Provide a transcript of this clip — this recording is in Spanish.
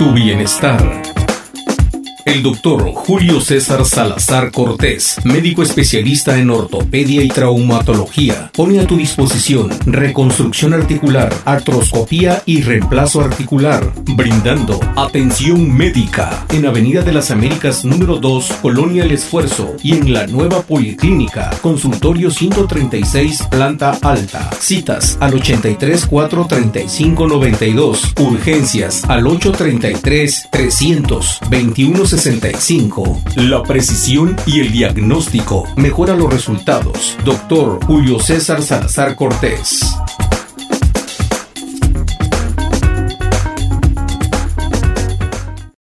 tu bienestar. El doctor Julio César Salazar Cortés, médico especialista en ortopedia y traumatología, pone a tu disposición reconstrucción articular, artroscopía y reemplazo articular, brindando atención médica en Avenida de las Américas número 2, Colonia El Esfuerzo y en la nueva Policlínica, consultorio 136, planta alta. Citas al 83 435 92, urgencias al 833 321 65. La precisión y el diagnóstico mejora los resultados. Doctor Julio César Salazar Cortés.